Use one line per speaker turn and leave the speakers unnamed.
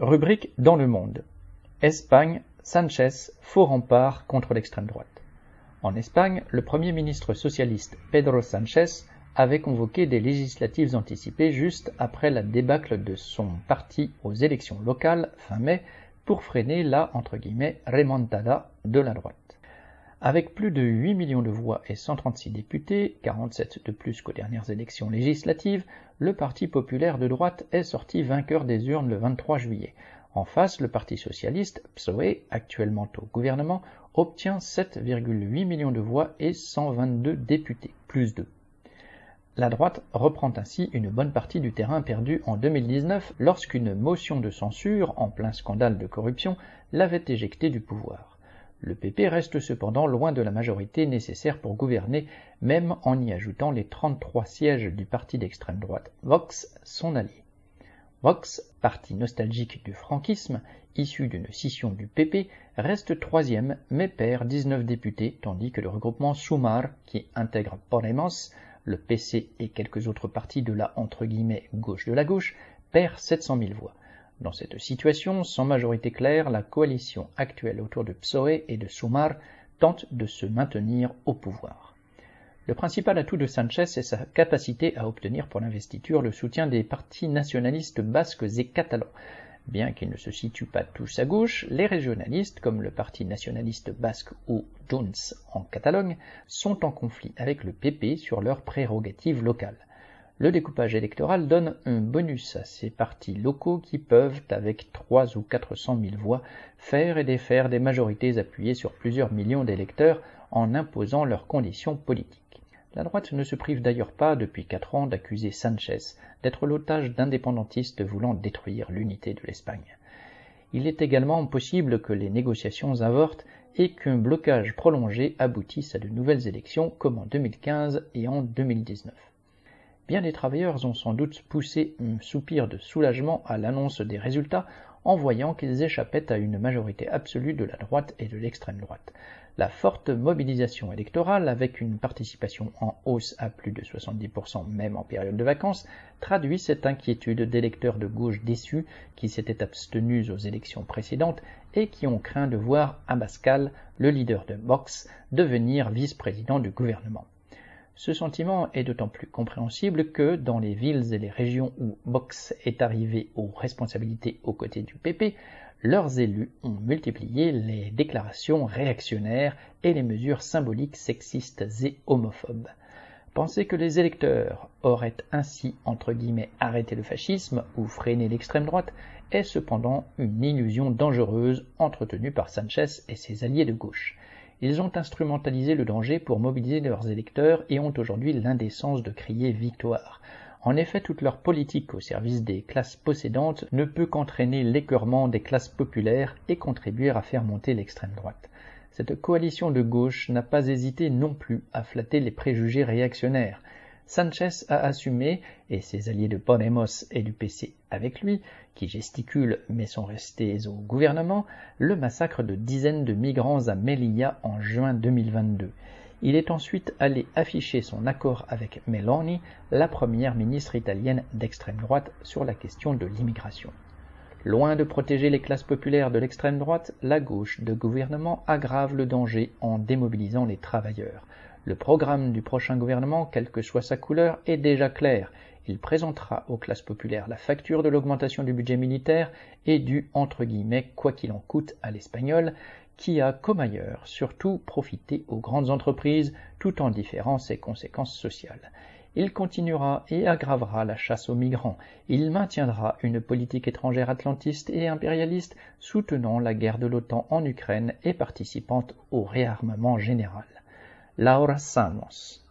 Rubrique Dans le monde. Espagne, Sanchez, faux rempart contre l'extrême droite. En Espagne, le Premier ministre socialiste Pedro Sanchez avait convoqué des législatives anticipées juste après la débâcle de son parti aux élections locales fin mai pour freiner la entre guillemets remontada de la droite. Avec plus de 8 millions de voix et 136 députés, 47 de plus qu'aux dernières élections législatives, le Parti populaire de droite est sorti vainqueur des urnes le 23 juillet. En face, le Parti socialiste, PSOE, actuellement au gouvernement, obtient 7,8 millions de voix et 122 députés, plus 2. La droite reprend ainsi une bonne partie du terrain perdu en 2019 lorsqu'une motion de censure, en plein scandale de corruption, l'avait éjecté du pouvoir. Le PP reste cependant loin de la majorité nécessaire pour gouverner, même en y ajoutant les 33 sièges du parti d'extrême droite Vox, son allié. Vox, parti nostalgique du franquisme, issu d'une scission du PP, reste troisième mais perd 19 députés, tandis que le regroupement Sumar, qui intègre Podemos, le PC et quelques autres partis de la gauche de la gauche, perd 700 000 voix. Dans cette situation, sans majorité claire, la coalition actuelle autour de PSOE et de Sumar tente de se maintenir au pouvoir. Le principal atout de Sanchez est sa capacité à obtenir pour l'investiture le soutien des partis nationalistes basques et catalans. Bien qu'ils ne se situent pas tous à gauche, les régionalistes, comme le parti nationaliste basque ou Junts en Catalogne, sont en conflit avec le PP sur leurs prérogatives locales. Le découpage électoral donne un bonus à ces partis locaux qui peuvent, avec 3 ou 400 000 voix, faire et défaire des majorités appuyées sur plusieurs millions d'électeurs en imposant leurs conditions politiques. La droite ne se prive d'ailleurs pas depuis quatre ans d'accuser Sanchez d'être l'otage d'indépendantistes voulant détruire l'unité de l'Espagne. Il est également possible que les négociations avortent et qu'un blocage prolongé aboutisse à de nouvelles élections comme en 2015 et en 2019. Bien des travailleurs ont sans doute poussé un soupir de soulagement à l'annonce des résultats en voyant qu'ils échappaient à une majorité absolue de la droite et de l'extrême droite. La forte mobilisation électorale, avec une participation en hausse à plus de 70% même en période de vacances, traduit cette inquiétude d'électeurs de gauche déçus qui s'étaient abstenus aux élections précédentes et qui ont craint de voir Abascal, le leader de Vox, devenir vice-président du gouvernement. Ce sentiment est d'autant plus compréhensible que, dans les villes et les régions où Box est arrivé aux responsabilités aux côtés du PP, leurs élus ont multiplié les déclarations réactionnaires et les mesures symboliques sexistes et homophobes. Penser que les électeurs auraient ainsi entre guillemets arrêté le fascisme ou freiné l'extrême droite est cependant une illusion dangereuse entretenue par Sanchez et ses alliés de gauche. Ils ont instrumentalisé le danger pour mobiliser leurs électeurs et ont aujourd'hui l'indécence de crier victoire. En effet, toute leur politique au service des classes possédantes ne peut qu'entraîner l'écœurement des classes populaires et contribuer à faire monter l'extrême droite. Cette coalition de gauche n'a pas hésité non plus à flatter les préjugés réactionnaires. Sanchez a assumé, et ses alliés de Podemos et du PC avec lui, qui gesticulent mais sont restés au gouvernement, le massacre de dizaines de migrants à Melilla en juin 2022. Il est ensuite allé afficher son accord avec Meloni, la première ministre italienne d'extrême droite, sur la question de l'immigration. Loin de protéger les classes populaires de l'extrême droite, la gauche de gouvernement aggrave le danger en démobilisant les travailleurs. Le programme du prochain gouvernement, quelle que soit sa couleur, est déjà clair. Il présentera aux classes populaires la facture de l'augmentation du budget militaire et du entre guillemets quoi qu'il en coûte à l'espagnol, qui a, comme ailleurs, surtout profité aux grandes entreprises tout en différant ses conséquences sociales. Il continuera et aggravera la chasse aux migrants. Il maintiendra une politique étrangère atlantiste et impérialiste soutenant la guerre de l'OTAN en Ukraine et participant au réarmement général. Laura Samos.